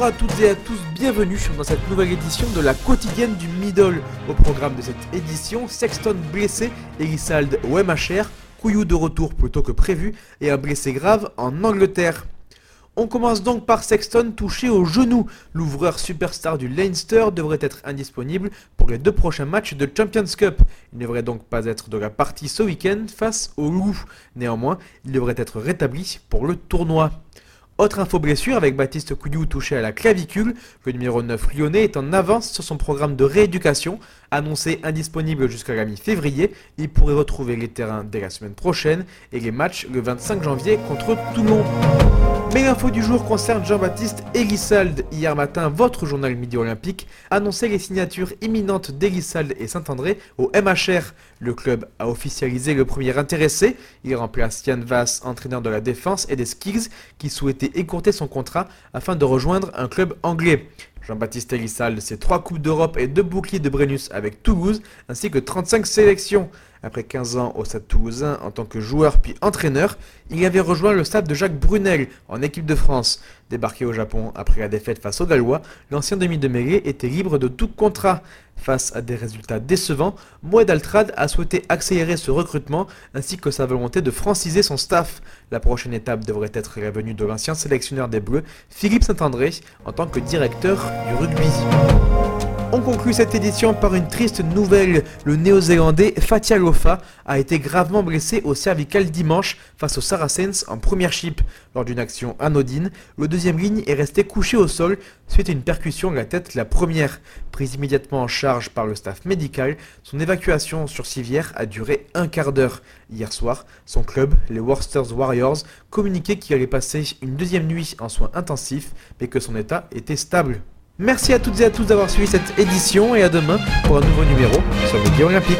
Bonjour à toutes et à tous, bienvenue dans cette nouvelle édition de la quotidienne du Middle. Au programme de cette édition, Sexton blessé, Elisald au MHR, Couillou de retour plutôt que prévu et un blessé grave en Angleterre. On commence donc par Sexton touché au genou. L'ouvreur superstar du Leinster devrait être indisponible pour les deux prochains matchs de Champions Cup. Il ne devrait donc pas être de la partie ce week-end face au Loup. Néanmoins, il devrait être rétabli pour le tournoi. Autre info blessure avec Baptiste Couillou touché à la clavicule. Le numéro 9 lyonnais est en avance sur son programme de rééducation. Annoncé indisponible jusqu'à la mi-février, il pourrait retrouver les terrains dès la semaine prochaine et les matchs le 25 janvier contre Toulon. Mais l'info du jour concerne Jean-Baptiste Elissalde. Hier matin, votre journal Midi Olympique annonçait les signatures imminentes d'Elissalde et Saint-André au MHR. Le club a officialisé le premier intéressé. Il remplace Yann Vass, entraîneur de la défense et des Skills, qui souhaitait écourter son contrat afin de rejoindre un club anglais. Jean-Baptiste Elissalde, c'est trois Coupes d'Europe et deux boucliers de Brennus avec Toulouse, ainsi que 35 sélections. Après 15 ans au Stade toulousain en tant que joueur puis entraîneur, il avait rejoint le stade de Jacques Brunel en équipe de France. Débarqué au Japon après la défaite face aux Gallois, l'ancien demi de mêlée était libre de tout contrat. Face à des résultats décevants, Moed Altrad a souhaité accélérer ce recrutement ainsi que sa volonté de franciser son staff. La prochaine étape devrait être la venue de l'ancien sélectionneur des Bleus, Philippe Saint-André, en tant que directeur du rugby. On conclut cette édition par une triste nouvelle. Le néo-zélandais Fatia Lofa a été gravement blessé au cervical dimanche face aux Saracens en première chip. Lors d'une action anodine, le deuxième ligne est resté couché au sol suite à une percussion de la tête la première. Prise immédiatement en charge par le staff médical, son évacuation sur civière a duré un quart d'heure. Hier soir, son club, les Worcester Warriors, communiquait qu'il allait passer une deuxième nuit en soins intensifs, mais que son état était stable. Merci à toutes et à tous d'avoir suivi cette édition et à demain pour un nouveau numéro sur le Olympique.